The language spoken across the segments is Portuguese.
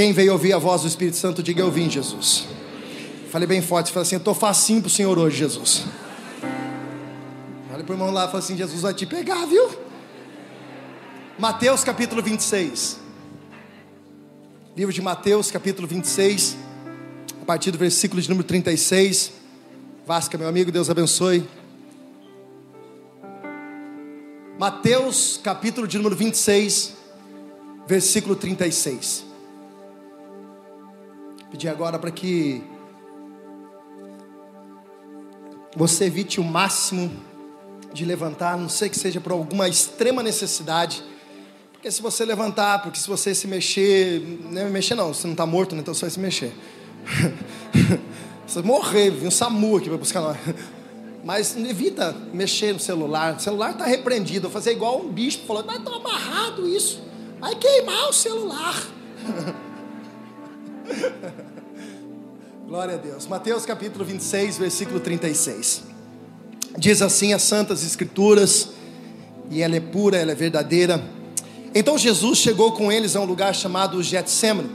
Quem veio ouvir a voz do Espírito Santo, diga eu vim, Jesus. Falei bem forte, falei assim: eu estou facinho para o Senhor hoje, Jesus. Olha para o irmão lá e fala assim: Jesus vai te pegar, viu? Mateus capítulo 26. Livro de Mateus capítulo 26, a partir do versículo de número 36. Vasca, meu amigo, Deus abençoe. Mateus capítulo de número 26, versículo 36. Pedir agora para que você evite o máximo de levantar, não sei que seja por alguma extrema necessidade. Porque se você levantar, porque se você se mexer, não é mexer não, você não está morto, né? então vai se mexer. você morrer, vem um SAMU aqui para buscar nós. Mas evita mexer no celular. O celular está repreendido. Eu fazer igual um bicho falando, mas está amarrado isso. Vai queimar o celular. Glória a Deus. Mateus capítulo 26, versículo 36. Diz assim as santas escrituras, e ela é pura, ela é verdadeira. Então Jesus chegou com eles a um lugar chamado Getsemane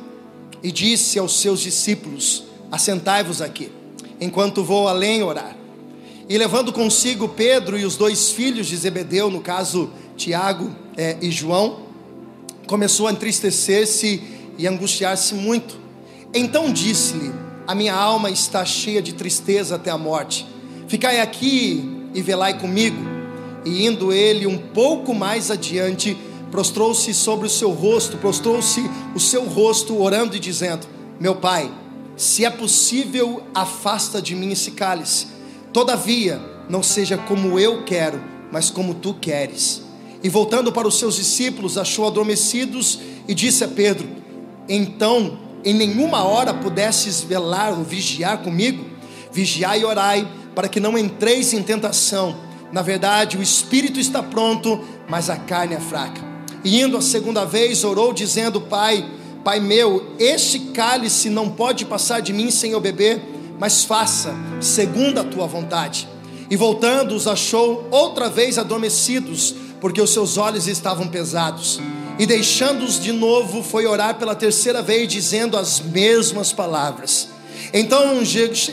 e disse aos seus discípulos: Assentai-vos aqui, enquanto vou além orar. E levando consigo Pedro e os dois filhos de Zebedeu, no caso Tiago é, e João, começou a entristecer-se e angustiar-se muito. Então disse-lhe: A minha alma está cheia de tristeza até a morte. Ficai aqui e velai comigo. E indo ele um pouco mais adiante, prostrou-se sobre o seu rosto, prostrou-se o seu rosto, orando e dizendo: Meu pai, se é possível, afasta de mim esse cálice. Todavia, não seja como eu quero, mas como tu queres. E voltando para os seus discípulos, achou adormecidos e disse a Pedro: Então em nenhuma hora pudesses velar ou vigiar comigo, vigiai e orai, para que não entreis em tentação. Na verdade, o espírito está pronto, mas a carne é fraca. E indo a segunda vez, orou, dizendo: Pai, Pai meu, este cálice não pode passar de mim sem eu beber, mas faça segundo a tua vontade. E voltando, os achou outra vez adormecidos, porque os seus olhos estavam pesados. E deixando-os de novo, foi orar pela terceira vez, dizendo as mesmas palavras. Então,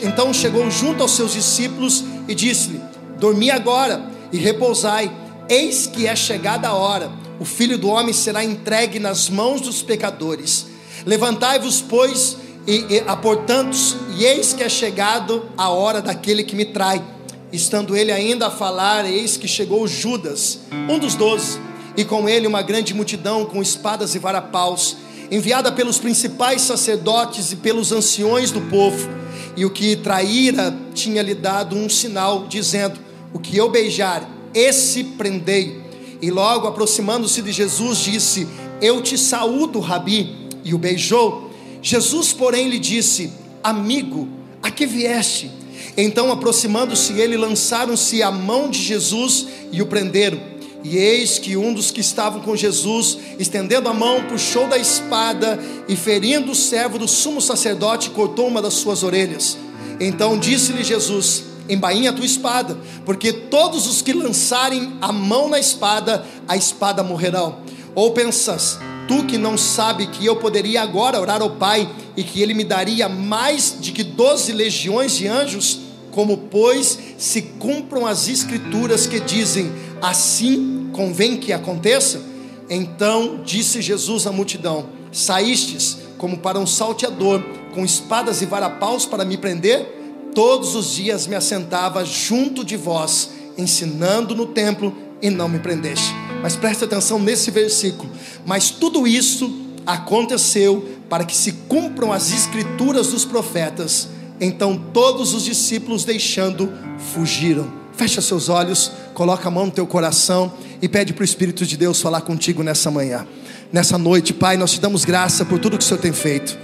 então chegou junto aos seus discípulos e disse-lhe: Dormi agora e repousai, eis que é chegada a hora, o filho do homem será entregue nas mãos dos pecadores. Levantai-vos, pois, e, e aportantos, e eis que é chegado a hora daquele que me trai. Estando ele ainda a falar, eis que chegou Judas, um dos doze e com ele uma grande multidão com espadas e varapaus, enviada pelos principais sacerdotes e pelos anciões do povo. E o que traíra tinha lhe dado um sinal, dizendo: O que eu beijar, esse prendei. E logo aproximando-se de Jesus, disse: Eu te saúdo, Rabi. E o beijou. Jesus, porém, lhe disse: Amigo, a que vieste? Então, aproximando-se ele, lançaram-se à mão de Jesus e o prenderam. E eis que um dos que estavam com Jesus, estendendo a mão, puxou da espada e, ferindo o servo do sumo sacerdote, cortou uma das suas orelhas. Então disse-lhe Jesus: Embainha a tua espada, porque todos os que lançarem a mão na espada, a espada morrerão. Ou pensas, tu que não sabe que eu poderia agora orar ao Pai e que Ele me daria mais de que doze legiões de anjos? Como, pois, se cumpram as escrituras que dizem: assim convém que aconteça? Então disse Jesus à multidão: Saístes como para um salteador, com espadas e varapaus para me prender? Todos os dias me assentava junto de vós, ensinando no templo, e não me prendeste. Mas preste atenção nesse versículo. Mas tudo isso aconteceu para que se cumpram as escrituras dos profetas. Então todos os discípulos, deixando, fugiram. Fecha seus olhos, coloca a mão no teu coração e pede para o Espírito de Deus falar contigo nessa manhã, nessa noite. Pai, nós te damos graça por tudo que o Senhor tem feito.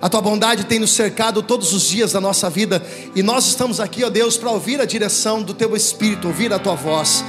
A tua bondade tem nos cercado todos os dias da nossa vida e nós estamos aqui, ó Deus, para ouvir a direção do teu Espírito, ouvir a tua voz.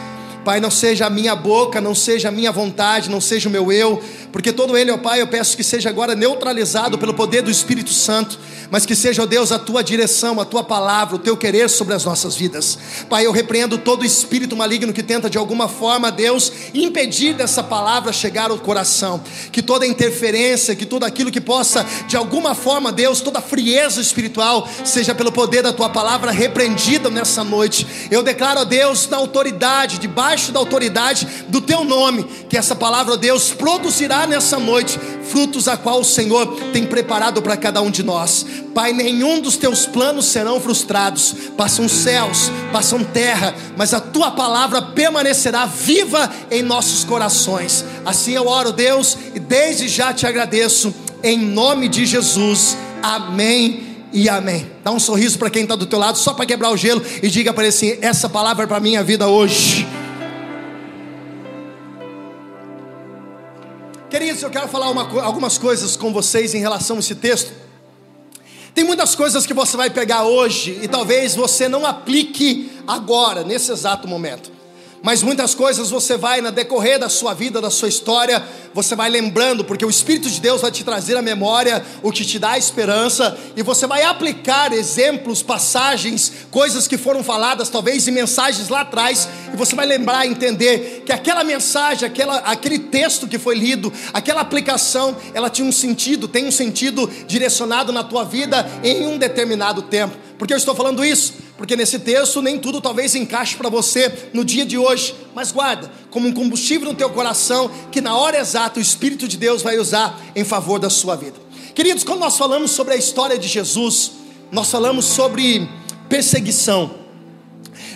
Pai, não seja a minha boca, não seja a minha vontade, não seja o meu eu, porque todo ele, ó Pai, eu peço que seja agora neutralizado pelo poder do Espírito Santo, mas que seja, ó Deus, a tua direção, a tua palavra, o teu querer sobre as nossas vidas. Pai, eu repreendo todo espírito maligno que tenta de alguma forma, Deus, impedir dessa palavra chegar ao coração, que toda interferência, que tudo aquilo que possa de alguma forma, Deus, toda frieza espiritual, seja pelo poder da tua palavra repreendida nessa noite. Eu declaro a Deus, na autoridade, debaixo da autoridade do teu nome, que essa palavra, Deus, produzirá nessa noite frutos a qual o Senhor tem preparado para cada um de nós. Pai, nenhum dos teus planos serão frustrados. Passam céus, passam terra, mas a tua palavra permanecerá viva em nossos corações. Assim eu oro, Deus, e desde já te agradeço, em nome de Jesus. Amém e amém. Dá um sorriso para quem está do teu lado, só para quebrar o gelo, e diga para ele assim: essa palavra é para minha vida hoje. Queridos, eu quero falar uma, algumas coisas com vocês em relação a esse texto. Tem muitas coisas que você vai pegar hoje e talvez você não aplique agora, nesse exato momento mas muitas coisas você vai, na decorrer da sua vida, da sua história, você vai lembrando, porque o Espírito de Deus vai te trazer à memória o que te dá esperança, e você vai aplicar exemplos, passagens, coisas que foram faladas, talvez em mensagens lá atrás, e você vai lembrar entender que aquela mensagem, aquela, aquele texto que foi lido, aquela aplicação, ela tinha um sentido, tem um sentido direcionado na tua vida em um determinado tempo. Por que eu estou falando isso? Porque nesse texto nem tudo talvez encaixe para você no dia de hoje, mas guarda como um combustível no teu coração que na hora exata o Espírito de Deus vai usar em favor da sua vida. Queridos, quando nós falamos sobre a história de Jesus, nós falamos sobre perseguição.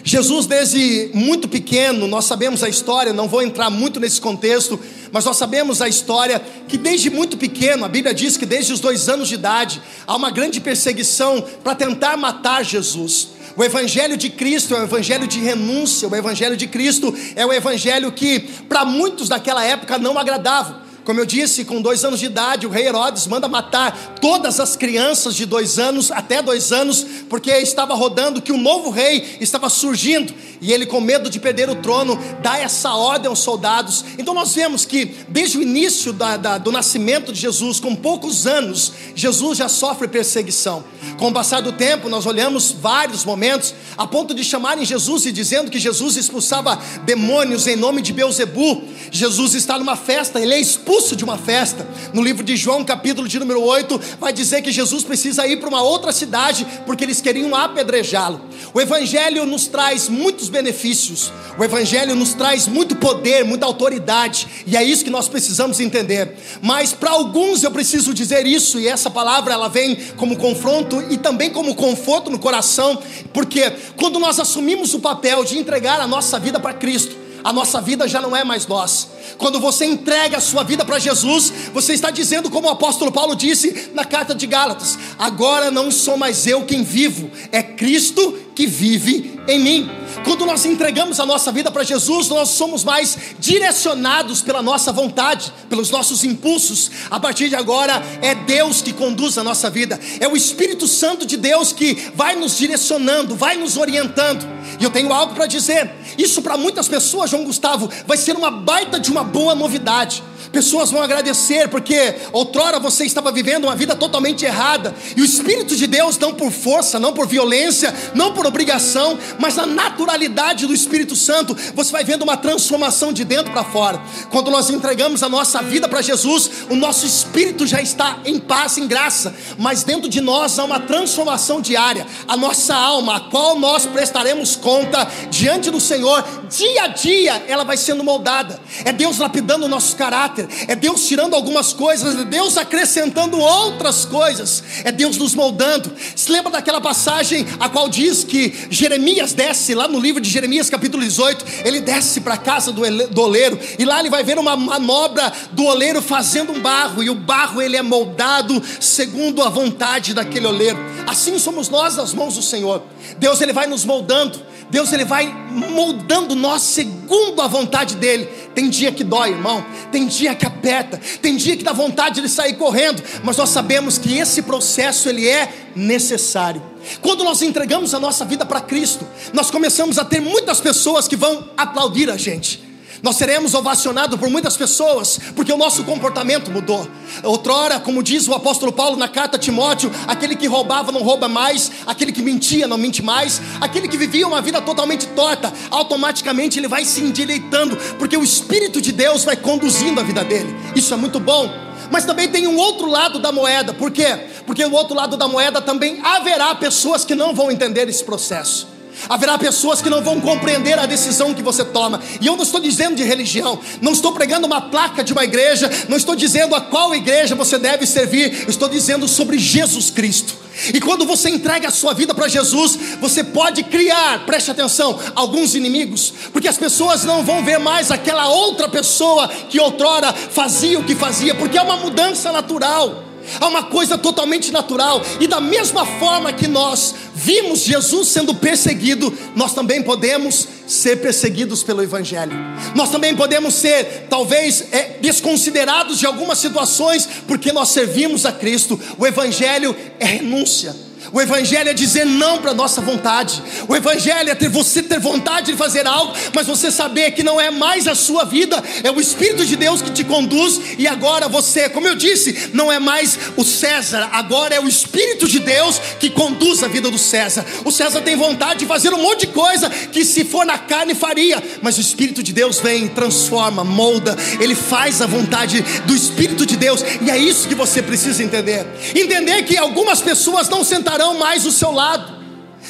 Jesus, desde muito pequeno, nós sabemos a história, não vou entrar muito nesse contexto, mas nós sabemos a história que desde muito pequeno, a Bíblia diz que desde os dois anos de idade, há uma grande perseguição para tentar matar Jesus. O Evangelho de Cristo é o Evangelho de renúncia, o Evangelho de Cristo é o Evangelho que, para muitos daquela época, não agradava. Como eu disse, com dois anos de idade, o rei Herodes manda matar todas as crianças de dois anos até dois anos, porque estava rodando que um novo rei estava surgindo e ele, com medo de perder o trono, dá essa ordem aos soldados. Então, nós vemos que desde o início da, da, do nascimento de Jesus, com poucos anos, Jesus já sofre perseguição. Com o passar do tempo, nós olhamos vários momentos a ponto de chamarem Jesus e dizendo que Jesus expulsava demônios em nome de Beuzebu. Jesus está numa festa, ele é expulso de uma festa. No livro de João, capítulo de número 8, vai dizer que Jesus precisa ir para uma outra cidade porque eles queriam apedrejá-lo. O Evangelho nos traz muitos benefícios, o Evangelho nos traz muito poder, muita autoridade, e é isso que nós precisamos entender. Mas para alguns eu preciso dizer isso, e essa palavra ela vem como confronto e também como conforto no coração, porque quando nós assumimos o papel de entregar a nossa vida para Cristo, a nossa vida já não é mais nós. Quando você entrega a sua vida para Jesus, você está dizendo, como o apóstolo Paulo disse na carta de Gálatas: agora não sou mais eu quem vivo, é Cristo que vive em mim. Quando nós entregamos a nossa vida para Jesus, nós somos mais direcionados pela nossa vontade, pelos nossos impulsos. A partir de agora, é Deus que conduz a nossa vida, é o Espírito Santo de Deus que vai nos direcionando, vai nos orientando. E eu tenho algo para dizer: isso para muitas pessoas, João Gustavo, vai ser uma baita de uma boa novidade. Pessoas vão agradecer porque outrora você estava vivendo uma vida totalmente errada e o Espírito de Deus, não por força, não por violência, não por obrigação, mas na naturalidade do Espírito Santo, você vai vendo uma transformação de dentro para fora. Quando nós entregamos a nossa vida para Jesus, o nosso espírito já está em paz, em graça, mas dentro de nós há uma transformação diária. A nossa alma, a qual nós prestaremos conta diante do Senhor, dia a dia ela vai sendo moldada. É Deus lapidando o nosso caráter caráter, é Deus tirando algumas coisas, é Deus acrescentando outras coisas, é Deus nos moldando. Se lembra daquela passagem a qual diz que Jeremias desce lá no livro de Jeremias, capítulo 18, ele desce para a casa do, do oleiro e lá ele vai ver uma manobra do oleiro fazendo um barro, e o barro ele é moldado segundo a vontade daquele oleiro. Assim somos nós nas mãos do Senhor. Deus ele vai nos moldando, Deus ele vai moldando nós segundo a vontade dele. Tem dia que dói, irmão. Tem dia que aperta. Tem dia que dá vontade de sair correndo. Mas nós sabemos que esse processo ele é necessário. Quando nós entregamos a nossa vida para Cristo, nós começamos a ter muitas pessoas que vão aplaudir a gente. Nós seremos ovacionados por muitas pessoas, porque o nosso comportamento mudou. Outrora, como diz o apóstolo Paulo na carta a Timóteo, aquele que roubava não rouba mais, aquele que mentia não mente mais, aquele que vivia uma vida totalmente torta, automaticamente ele vai se endireitando, porque o Espírito de Deus vai conduzindo a vida dele. Isso é muito bom. Mas também tem um outro lado da moeda, por quê? Porque o outro lado da moeda também haverá pessoas que não vão entender esse processo. Haverá pessoas que não vão compreender a decisão que você toma. E eu não estou dizendo de religião, não estou pregando uma placa de uma igreja, não estou dizendo a qual igreja você deve servir, estou dizendo sobre Jesus Cristo. E quando você entrega a sua vida para Jesus, você pode criar, preste atenção, alguns inimigos, porque as pessoas não vão ver mais aquela outra pessoa que outrora fazia o que fazia, porque é uma mudança natural. Há uma coisa totalmente natural, e da mesma forma que nós vimos Jesus sendo perseguido, nós também podemos ser perseguidos pelo Evangelho. Nós também podemos ser, talvez, é, desconsiderados de algumas situações, porque nós servimos a Cristo. O Evangelho é renúncia. O Evangelho é dizer não para a nossa vontade. O Evangelho é ter você ter vontade de fazer algo, mas você saber que não é mais a sua vida, é o Espírito de Deus que te conduz, e agora você, como eu disse, não é mais o César, agora é o Espírito de Deus que conduz a vida do César. O César tem vontade de fazer um monte de coisa que se for na carne faria, mas o Espírito de Deus vem, transforma, molda, ele faz a vontade do Espírito de Deus, e é isso que você precisa entender. Entender que algumas pessoas não sentarão estarão mais do seu lado.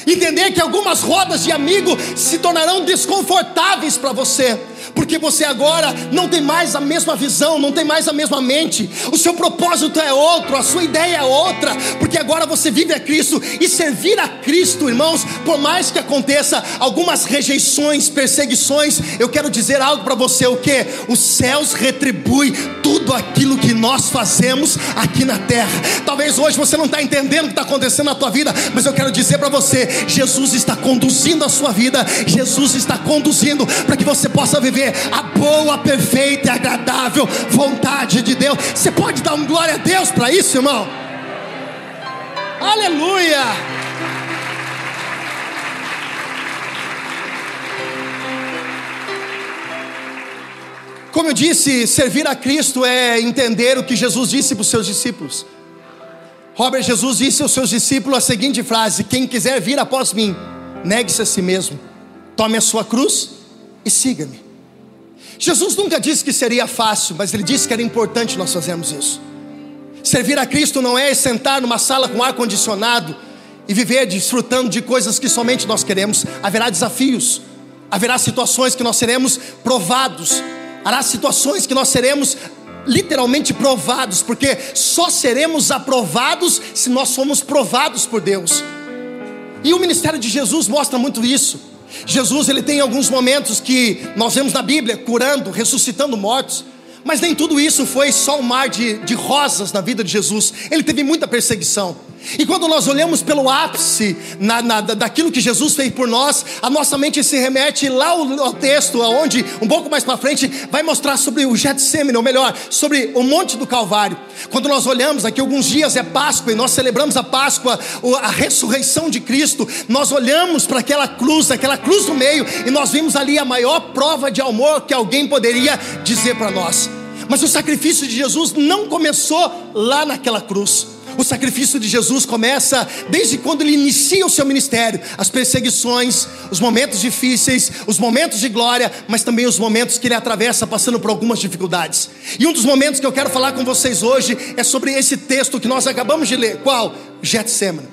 Entender que algumas rodas de amigo se tornarão desconfortáveis para você porque você agora não tem mais a mesma visão, não tem mais a mesma mente, o seu propósito é outro, a sua ideia é outra, porque agora você vive a Cristo e servir a Cristo, irmãos, por mais que aconteça algumas rejeições, perseguições, eu quero dizer algo para você: o que? Os céus retribuem tudo aquilo que nós fazemos aqui na terra. Talvez hoje você não está entendendo o que está acontecendo na tua vida, mas eu quero dizer para você: Jesus está conduzindo a sua vida, Jesus está conduzindo para que você possa viver viver a boa, perfeita e agradável vontade de Deus. Você pode dar um glória a Deus para isso, irmão? Aleluia! Como eu disse, servir a Cristo é entender o que Jesus disse para os seus discípulos. Robert Jesus disse aos seus discípulos a seguinte frase: Quem quiser vir após mim, negue-se a si mesmo, tome a sua cruz e siga-me. Jesus nunca disse que seria fácil, mas ele disse que era importante nós fazermos isso. Servir a Cristo não é sentar numa sala com ar condicionado e viver desfrutando de coisas que somente nós queremos. Haverá desafios, haverá situações que nós seremos provados, haverá situações que nós seremos literalmente provados, porque só seremos aprovados se nós formos provados por Deus. E o ministério de Jesus mostra muito isso. Jesus ele tem alguns momentos que nós vemos na Bíblia curando, ressuscitando mortos. Mas nem tudo isso foi só um mar de, de rosas na vida de Jesus. Ele teve muita perseguição. E quando nós olhamos pelo ápice na, na, daquilo que Jesus fez por nós, a nossa mente se remete lá ao, ao texto, aonde um pouco mais para frente vai mostrar sobre o Getsemane, ou melhor, sobre o Monte do Calvário. Quando nós olhamos aqui alguns dias é Páscoa e nós celebramos a Páscoa, a ressurreição de Cristo, nós olhamos para aquela cruz, aquela cruz no meio, e nós vimos ali a maior prova de amor que alguém poderia dizer para nós. Mas o sacrifício de Jesus não começou lá naquela cruz. O sacrifício de Jesus começa desde quando ele inicia o seu ministério, as perseguições, os momentos difíceis, os momentos de glória, mas também os momentos que ele atravessa passando por algumas dificuldades. E um dos momentos que eu quero falar com vocês hoje é sobre esse texto que nós acabamos de ler. Qual? Getsemane.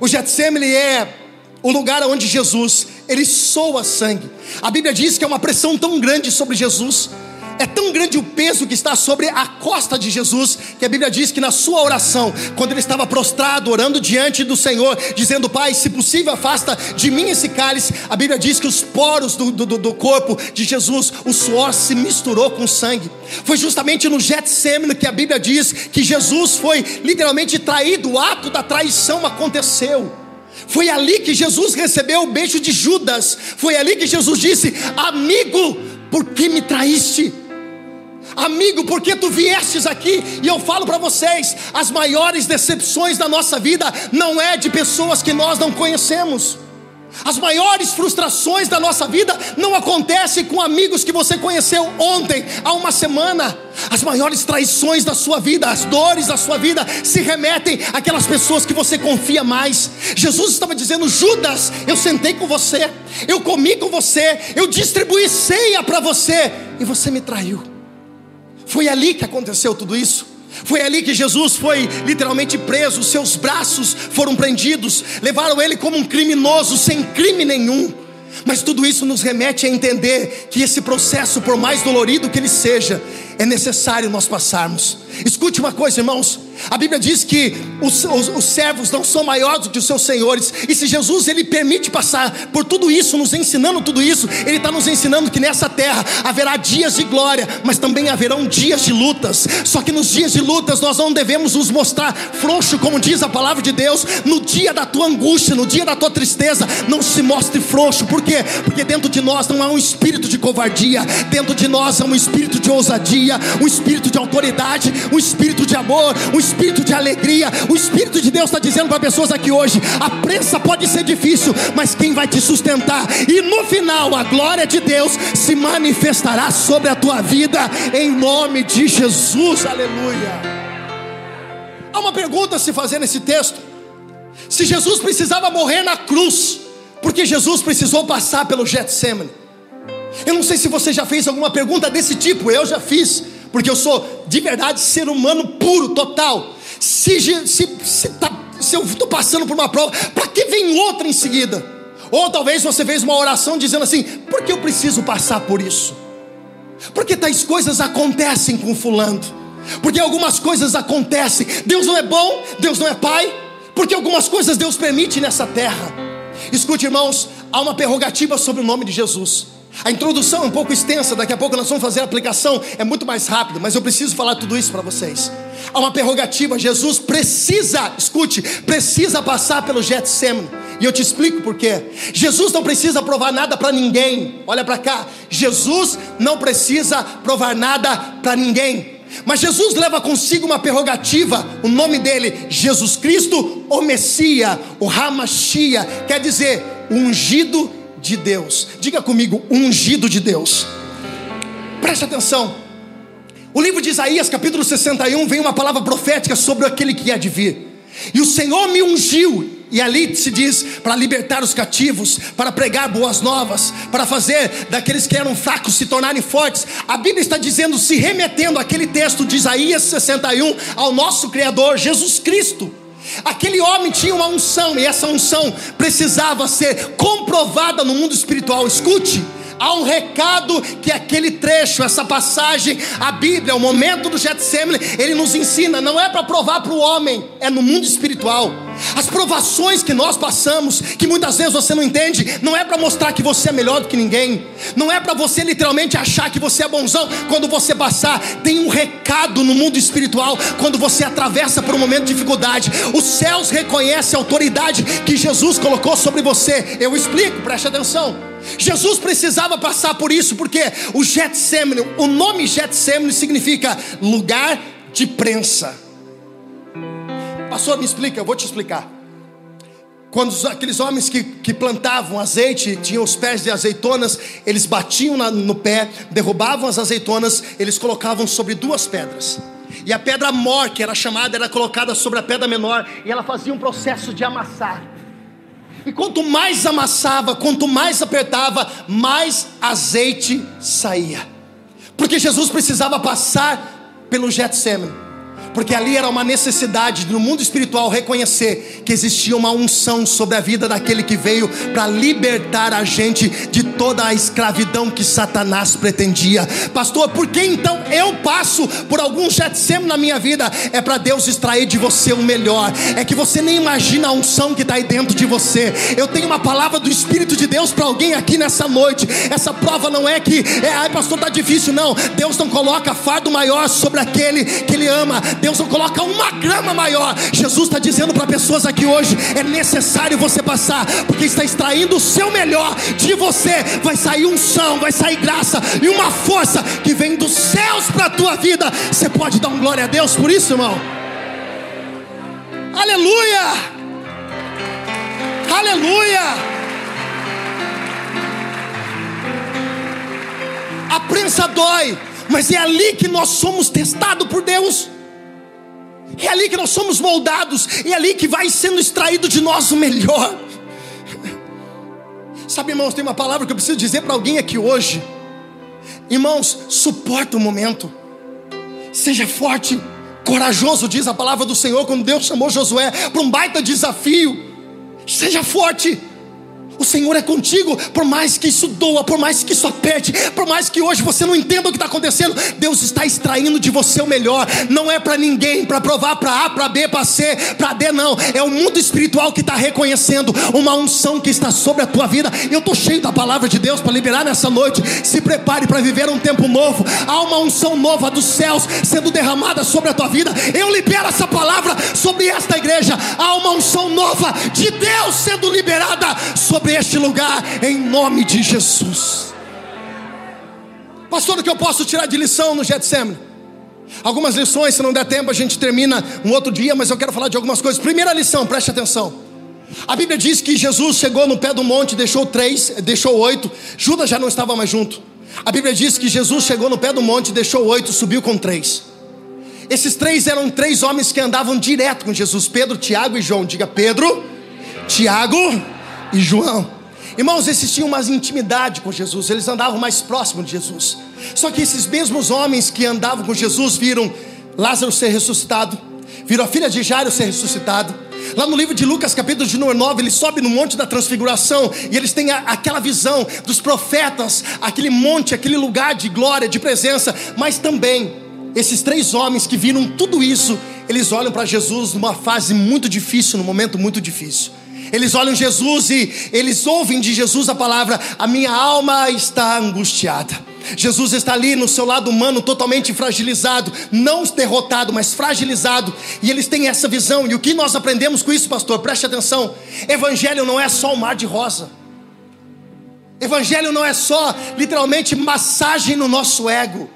O Getsemane é o lugar onde Jesus ele soa sangue. A Bíblia diz que é uma pressão tão grande sobre Jesus é tão grande o peso que está sobre a costa de Jesus, que a Bíblia diz que na sua oração, quando ele estava prostrado, orando diante do Senhor, dizendo: Pai, se possível, afasta de mim esse cálice. A Bíblia diz que os poros do, do, do corpo de Jesus, o suor se misturou com sangue. Foi justamente no Getsemane que a Bíblia diz que Jesus foi literalmente traído, o ato da traição aconteceu. Foi ali que Jesus recebeu o beijo de Judas. Foi ali que Jesus disse: Amigo, por que me traíste? Amigo, porque tu viestes aqui e eu falo para vocês, as maiores decepções da nossa vida não é de pessoas que nós não conhecemos. As maiores frustrações da nossa vida não acontecem com amigos que você conheceu ontem, há uma semana. As maiores traições da sua vida, as dores da sua vida, se remetem àquelas pessoas que você confia mais. Jesus estava dizendo: Judas, eu sentei com você, eu comi com você, eu distribuí ceia para você, e você me traiu. Foi ali que aconteceu tudo isso. Foi ali que Jesus foi literalmente preso, seus braços foram prendidos, levaram ele como um criminoso sem crime nenhum. Mas tudo isso nos remete a entender que esse processo, por mais dolorido que ele seja, é necessário nós passarmos. Escute uma coisa, irmãos. A Bíblia diz que os, os, os, servos não são maiores do que os seus senhores. E se Jesus ele permite passar por tudo isso, nos ensinando tudo isso, ele está nos ensinando que nessa terra haverá dias de glória, mas também haverão dias de lutas. Só que nos dias de lutas nós não devemos nos mostrar frouxo, como diz a palavra de Deus. No dia da tua angústia, no dia da tua tristeza, não se mostre frouxo. Por quê? Porque dentro de nós não há um espírito de covardia, dentro de nós há um espírito de ousadia, um espírito de autoridade, um espírito de amor, um espírito de alegria. O Espírito de Deus está dizendo para pessoas aqui hoje: a prensa pode ser difícil, mas quem vai te sustentar? E no final, a glória de Deus se manifestará sobre a tua vida, em nome de Jesus. Aleluia. Há uma pergunta a se fazer nesse texto: se Jesus precisava morrer na cruz, porque Jesus precisou passar pelo Getsemane. Eu não sei se você já fez alguma pergunta desse tipo, eu já fiz porque eu sou de verdade ser humano puro, total. Se, se, se, tá, se eu estou passando por uma prova, para que vem outra em seguida? Ou talvez você fez uma oração dizendo assim: por que eu preciso passar por isso? Porque tais coisas acontecem com fulano. Porque algumas coisas acontecem. Deus não é bom, Deus não é pai. Porque algumas coisas Deus permite nessa terra. Escute, irmãos, há uma prerrogativa sobre o nome de Jesus. A introdução é um pouco extensa, daqui a pouco nós vamos fazer a aplicação, é muito mais rápido, mas eu preciso falar tudo isso para vocês. Há uma prerrogativa, Jesus precisa, escute, precisa passar pelo Getsemane. E eu te explico por quê. Jesus não precisa provar nada para ninguém. Olha para cá. Jesus não precisa provar nada para ninguém. Mas Jesus leva consigo uma prerrogativa, o nome dele, Jesus Cristo, o Messias, o Hamashia, quer dizer, ungido de Deus. Diga comigo, ungido de Deus. Preste atenção. O livro de Isaías, capítulo 61, vem uma palavra profética sobre aquele que há de vir. E o Senhor me ungiu, e ali se diz para libertar os cativos, para pregar boas novas, para fazer daqueles que eram fracos se tornarem fortes. A Bíblia está dizendo, se remetendo àquele texto de Isaías 61, ao nosso Criador, Jesus Cristo. Aquele homem tinha uma unção e essa unção precisava ser comprovada no mundo espiritual. Escute, há um recado que aquele trecho, essa passagem, a Bíblia, o momento do Getsemane, ele nos ensina, não é para provar para o homem, é no mundo espiritual. As provações que nós passamos, que muitas vezes você não entende, não é para mostrar que você é melhor do que ninguém, não é para você literalmente achar que você é bonzão quando você passar. Tem um recado no mundo espiritual quando você atravessa por um momento de dificuldade. Os céus reconhecem a autoridade que Jesus colocou sobre você. Eu explico, preste atenção. Jesus precisava passar por isso porque o Getsemane, o nome Getsemane significa lugar de prensa. Pastor, me explica, eu vou te explicar. Quando aqueles homens que, que plantavam azeite, tinham os pés de azeitonas, eles batiam na, no pé, derrubavam as azeitonas, eles colocavam sobre duas pedras. E a pedra mor, que era chamada, era colocada sobre a pedra menor, e ela fazia um processo de amassar. E quanto mais amassava, quanto mais apertava, mais azeite saía. Porque Jesus precisava passar pelo Getsemane porque ali era uma necessidade no mundo espiritual reconhecer que existia uma unção sobre a vida daquele que veio para libertar a gente de toda a escravidão que Satanás pretendia. Pastor, por que então eu passo por algum Getsemane na minha vida? É para Deus extrair de você o melhor. É que você nem imagina a unção que está aí dentro de você. Eu tenho uma palavra do Espírito de Deus para alguém aqui nessa noite. Essa prova não é que, é, ai pastor, tá difícil, não. Deus não coloca fardo maior sobre aquele que Ele ama. Deus não coloca uma grama maior. Jesus está dizendo para pessoas aqui hoje: é necessário você passar, porque está extraindo o seu melhor de você. Vai sair unção, vai sair graça e uma força que vem dos céus para a tua vida. Você pode dar um glória a Deus por isso, irmão? Aleluia! Aleluia! A prensa dói, mas é ali que nós somos testados por Deus. É ali que nós somos moldados, é ali que vai sendo extraído de nós o melhor. Sabe, irmãos, tem uma palavra que eu preciso dizer para alguém aqui hoje. Irmãos, suporta o momento. Seja forte, corajoso, diz a palavra do Senhor quando Deus chamou Josué para um baita desafio. Seja forte. O Senhor é contigo, por mais que isso doa, por mais que isso aperte, por mais que hoje você não entenda o que está acontecendo, Deus está extraindo de você o melhor. Não é para ninguém, para provar para A, para B, para C, para D, não. É o mundo espiritual que está reconhecendo uma unção que está sobre a tua vida. Eu estou cheio da palavra de Deus para liberar nessa noite. Se prepare para viver um tempo novo. Há uma unção nova dos céus sendo derramada sobre a tua vida. Eu libero essa palavra sobre esta igreja. Há uma unção nova de Deus sendo liberada sobre sobre este lugar, em nome de Jesus. Pastor, o que eu posso tirar de lição no Getsemane? Algumas lições, se não der tempo, a gente termina um outro dia, mas eu quero falar de algumas coisas. Primeira lição, preste atenção. A Bíblia diz que Jesus chegou no pé do monte, deixou três, deixou oito. Judas já não estava mais junto. A Bíblia diz que Jesus chegou no pé do monte, deixou oito, subiu com três. Esses três eram três homens que andavam direto com Jesus: Pedro, Tiago e João. Diga Pedro, Tiago e João. Irmãos, esses tinham mais intimidade com Jesus, eles andavam mais próximo de Jesus. Só que esses mesmos homens que andavam com Jesus viram Lázaro ser ressuscitado, viram a filha de Jairo ser ressuscitado. Lá no livro de Lucas, capítulo de número 9, ele sobe no monte da transfiguração e eles têm a, aquela visão dos profetas, aquele monte, aquele lugar de glória, de presença, mas também esses três homens que viram tudo isso, eles olham para Jesus numa fase muito difícil, num momento muito difícil. Eles olham Jesus e eles ouvem de Jesus a palavra: A minha alma está angustiada. Jesus está ali no seu lado humano totalmente fragilizado, não derrotado, mas fragilizado, e eles têm essa visão. E o que nós aprendemos com isso, pastor? Preste atenção: Evangelho não é só um mar de rosa. Evangelho não é só literalmente massagem no nosso ego.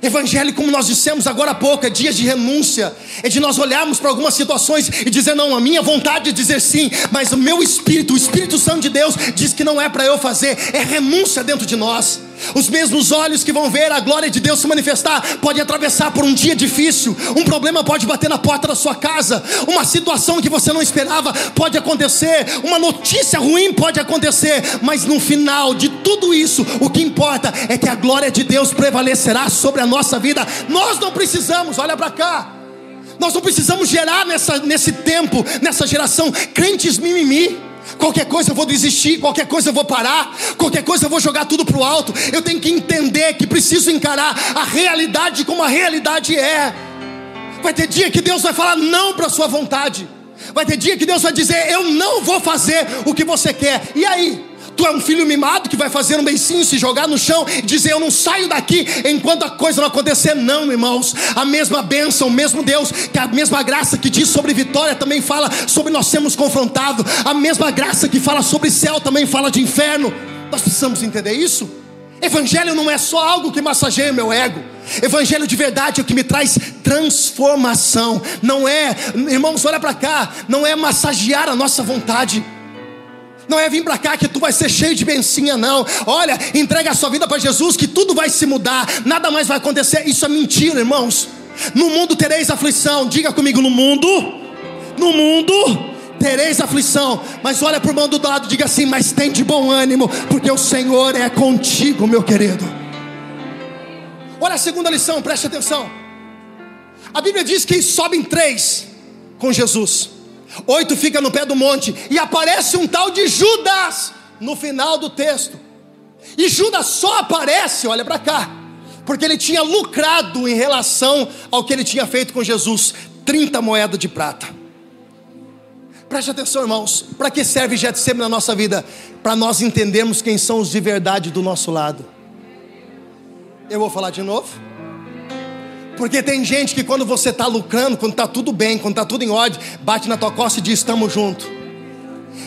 Evangelho, como nós dissemos agora há pouco, é dias de renúncia, é de nós olharmos para algumas situações e dizer: não, a minha vontade é dizer sim, mas o meu espírito, o Espírito Santo de Deus, diz que não é para eu fazer, é renúncia dentro de nós. Os mesmos olhos que vão ver a glória de Deus se manifestar, pode atravessar por um dia difícil, um problema pode bater na porta da sua casa, uma situação que você não esperava pode acontecer, uma notícia ruim pode acontecer, mas no final de tudo isso, o que importa é que a glória de Deus prevalecerá sobre a nossa vida. Nós não precisamos, olha para cá. Nós não precisamos gerar nessa, nesse tempo, nessa geração, crentes mimimi. Qualquer coisa eu vou desistir, qualquer coisa eu vou parar, qualquer coisa eu vou jogar tudo para o alto. Eu tenho que entender que preciso encarar a realidade como a realidade é. Vai ter dia que Deus vai falar não para a sua vontade. Vai ter dia que Deus vai dizer: Eu não vou fazer o que você quer. E aí? Tu é um filho mimado que vai fazer um beicinho, se jogar no chão e dizer: Eu não saio daqui enquanto a coisa não acontecer. Não, irmãos. A mesma bênção, o mesmo Deus, que a mesma graça que diz sobre vitória também fala sobre nós sermos confrontados. A mesma graça que fala sobre céu também fala de inferno. Nós precisamos entender isso. Evangelho não é só algo que massageia meu ego. Evangelho de verdade é o que me traz transformação. Não é, irmãos, olha para cá, não é massagear a nossa vontade. Não é vir para cá que tu vai ser cheio de bencinha, não. Olha, entrega a sua vida para Jesus que tudo vai se mudar, nada mais vai acontecer. Isso é mentira, irmãos. No mundo tereis aflição. Diga comigo, no mundo, no mundo tereis aflição. Mas olha para o irmão do lado diga assim: Mas tem de bom ânimo, porque o Senhor é contigo, meu querido. Olha a segunda lição, preste atenção. A Bíblia diz que sobem três com Jesus. Oito fica no pé do monte e aparece um tal de Judas no final do texto. E Judas só aparece, olha para cá, porque ele tinha lucrado em relação ao que ele tinha feito com Jesus 30 moedas de prata. Preste atenção, irmãos. Para que serve Getsemane na nossa vida? Para nós entendermos quem são os de verdade do nosso lado. Eu vou falar de novo. Porque tem gente que quando você está lucrando, quando está tudo bem, quando está tudo em ordem, bate na tua costa e diz: estamos juntos.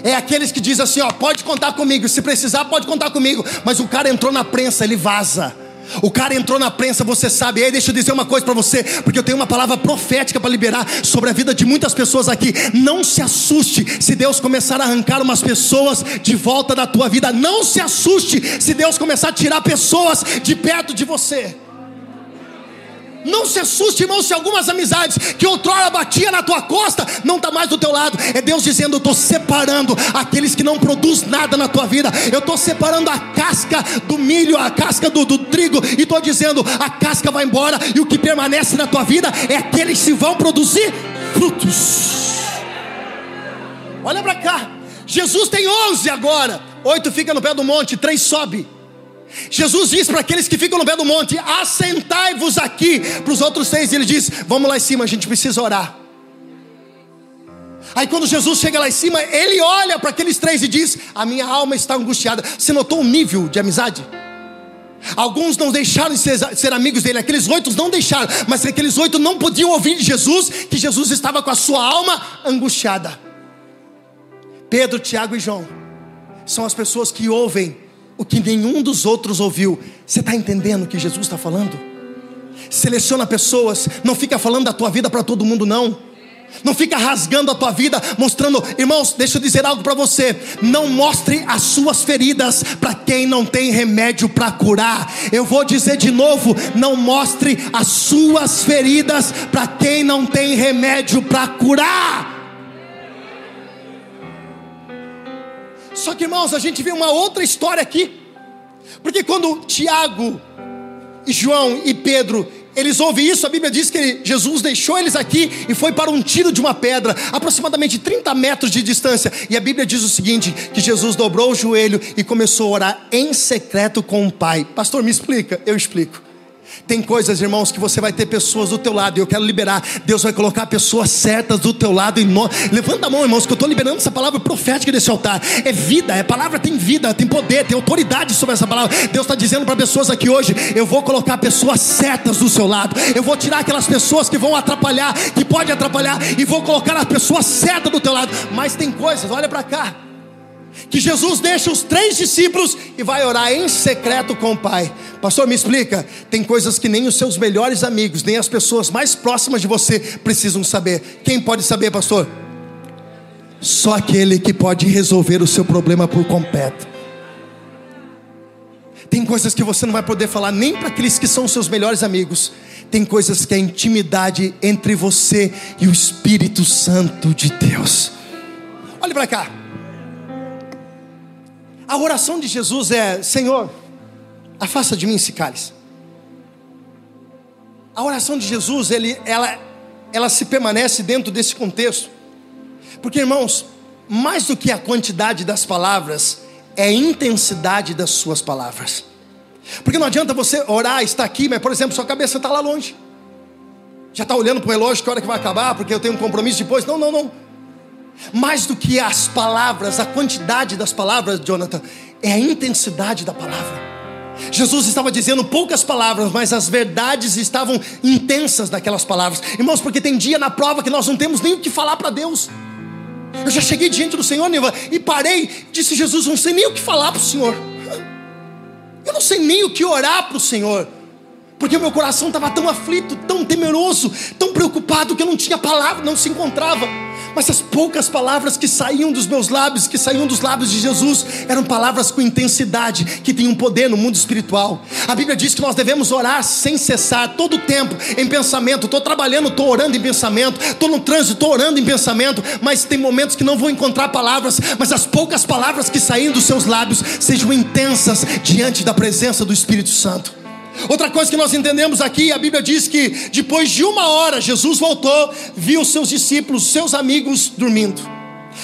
É aqueles que dizem assim: ó, pode contar comigo, se precisar, pode contar comigo. Mas o cara entrou na prensa, ele vaza. O cara entrou na prensa, você sabe. E aí, deixa eu dizer uma coisa para você, porque eu tenho uma palavra profética para liberar sobre a vida de muitas pessoas aqui. Não se assuste se Deus começar a arrancar umas pessoas de volta da tua vida. Não se assuste se Deus começar a tirar pessoas de perto de você. Não se assuste, irmão, se algumas amizades que outrora batia na tua costa não está mais do teu lado. É Deus dizendo: Eu estou separando aqueles que não produzem nada na tua vida. Eu estou separando a casca do milho, a casca do, do trigo, e estou dizendo: a casca vai embora, e o que permanece na tua vida é aqueles que vão produzir frutos. Olha para cá, Jesus tem 11 agora, oito fica no pé do monte, três sobe. Jesus diz para aqueles que ficam no pé do monte: assentai-vos aqui. Para os outros seis, ele diz: vamos lá em cima, a gente precisa orar. Aí quando Jesus chega lá em cima, ele olha para aqueles três e diz: A minha alma está angustiada. Você notou o nível de amizade? Alguns não deixaram de ser, ser, amigos dele, aqueles oito não deixaram, mas aqueles oito não podiam ouvir de Jesus que Jesus estava com a sua alma angustiada. Pedro, Tiago e João são as pessoas que ouvem o que nenhum dos outros ouviu. Você está entendendo o que Jesus está falando? Seleciona pessoas, não fica falando da tua vida para todo mundo, não. Não fica rasgando a tua vida, mostrando, irmãos, deixa eu dizer algo para você. Não mostre as suas feridas para quem não tem remédio para curar. Eu vou dizer de novo: não mostre as suas feridas para quem não tem remédio para curar. Só que, irmãos, a gente vê uma outra história aqui. Porque quando Tiago, João e Pedro eles ouvem isso, a Bíblia diz que Jesus deixou eles aqui e foi para um tiro de uma pedra, aproximadamente 30 metros de distância. E a Bíblia diz o seguinte: que Jesus dobrou o joelho e começou a orar em secreto com o Pai. Pastor, me explica, eu explico. Tem coisas, irmãos, que você vai ter pessoas do teu lado, e eu quero liberar. Deus vai colocar pessoas certas do teu lado. E no... Levanta a mão, irmãos, que eu estou liberando essa palavra profética desse altar. É vida, é palavra, tem vida, tem poder, tem autoridade sobre essa palavra. Deus está dizendo para pessoas aqui hoje: eu vou colocar pessoas certas do seu lado. Eu vou tirar aquelas pessoas que vão atrapalhar, que podem atrapalhar, e vou colocar as pessoas certas do teu lado. Mas tem coisas, olha para cá que Jesus deixa os três discípulos e vai orar em secreto com o Pai. Pastor, me explica. Tem coisas que nem os seus melhores amigos, nem as pessoas mais próximas de você precisam saber. Quem pode saber, pastor? Só aquele que pode resolver o seu problema por completo. Tem coisas que você não vai poder falar nem para aqueles que são seus melhores amigos. Tem coisas que é intimidade entre você e o Espírito Santo de Deus. Olhe para cá. A oração de Jesus é: Senhor, afasta de mim esse cálice. A oração de Jesus, ele, ela, ela se permanece dentro desse contexto, porque irmãos, mais do que a quantidade das palavras, é a intensidade das suas palavras. Porque não adianta você orar, estar aqui, mas por exemplo, sua cabeça está lá longe. Já está olhando para o relógio que hora que vai acabar, porque eu tenho um compromisso depois. Não, não, não. Mais do que as palavras, a quantidade das palavras, Jonathan, é a intensidade da palavra. Jesus estava dizendo poucas palavras, mas as verdades estavam intensas daquelas palavras. Irmãos, porque tem dia na prova que nós não temos nem o que falar para Deus. Eu já cheguei diante do Senhor Neva, e parei, disse Jesus: Não sei nem o que falar para o Senhor. Eu não sei nem o que orar para o Senhor, porque o meu coração estava tão aflito, tão temeroso, tão preocupado que eu não tinha palavra, não se encontrava mas as poucas palavras que saíam dos meus lábios, que saíam dos lábios de Jesus, eram palavras com intensidade, que tinham poder no mundo espiritual. A Bíblia diz que nós devemos orar sem cessar, todo o tempo, em pensamento. Estou trabalhando, estou orando em pensamento, estou no trânsito, estou orando em pensamento, mas tem momentos que não vou encontrar palavras, mas as poucas palavras que saem dos seus lábios sejam intensas diante da presença do Espírito Santo. Outra coisa que nós entendemos aqui, a Bíblia diz que depois de uma hora Jesus voltou, viu seus discípulos, seus amigos dormindo.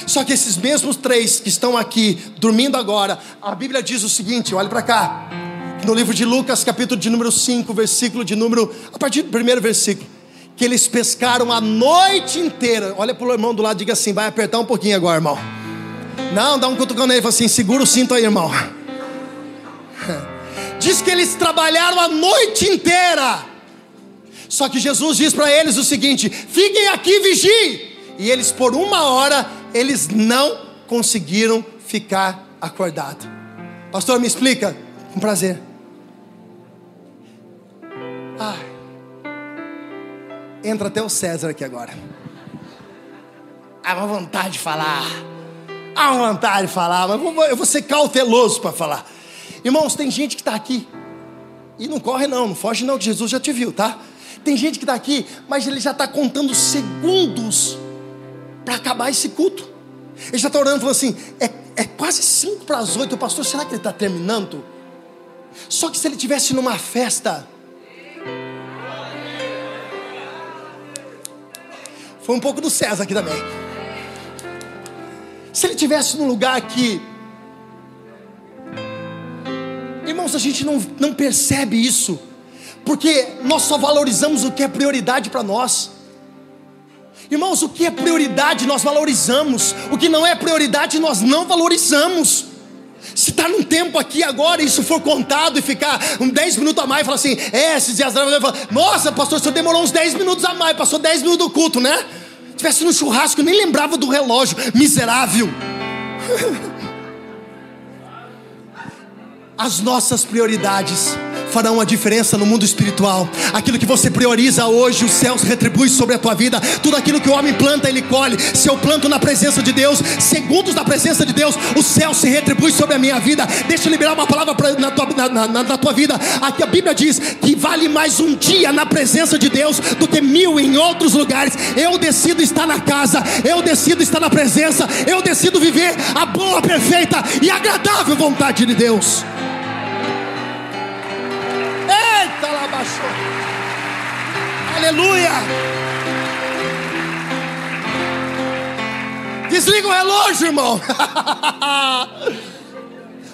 Só que esses mesmos três que estão aqui dormindo agora, a Bíblia diz o seguinte: olha para cá, no livro de Lucas, capítulo de número 5, versículo de número, a partir do primeiro versículo, que eles pescaram a noite inteira. Olha para o irmão do lado, diga assim: vai apertar um pouquinho agora, irmão. Não, dá um cutucão nele fala assim: segura o cinto aí, irmão. Diz que eles trabalharam a noite inteira. Só que Jesus diz para eles o seguinte: fiquem aqui vigiem. E eles, por uma hora, eles não conseguiram ficar acordados. Pastor, me explica. Com prazer. Ai. Entra até o César aqui agora. Há uma vontade de falar. Há uma vontade de falar, mas eu vou ser cauteloso para falar. Irmãos, tem gente que está aqui. E não corre não, não foge não, que Jesus já te viu, tá? Tem gente que está aqui, mas ele já está contando segundos para acabar esse culto. Ele já está orando, falando assim: é, é quase cinco para as oito, pastor, será que ele está terminando? Só que se ele tivesse numa festa, foi um pouco do César aqui também. Se ele tivesse num lugar que, irmãos, a gente não, não percebe isso porque nós só valorizamos o que é prioridade para nós. Irmãos, o que é prioridade nós valorizamos, o que não é prioridade nós não valorizamos. Se está num tempo aqui agora, isso for contado e ficar uns 10 minutos a mais, fala assim, é, esses dias nossa, pastor, o senhor demorou uns 10 minutos a mais, passou 10 minutos do culto, né? Se tivesse no churrasco, nem lembrava do relógio, miserável. As nossas prioridades farão a diferença no mundo espiritual. Aquilo que você prioriza hoje, os céus retribuem sobre a tua vida. Tudo aquilo que o homem planta, ele colhe. Se eu planto na presença de Deus, segundos na presença de Deus, o céu se retribui sobre a minha vida. Deixa eu liberar uma palavra pra, na, tua, na, na, na tua vida. Aqui a Bíblia diz que vale mais um dia na presença de Deus do que mil em outros lugares. Eu decido estar na casa, eu decido estar na presença, eu decido viver a boa, perfeita e agradável vontade de Deus. Aleluia. Desliga o relógio, irmão.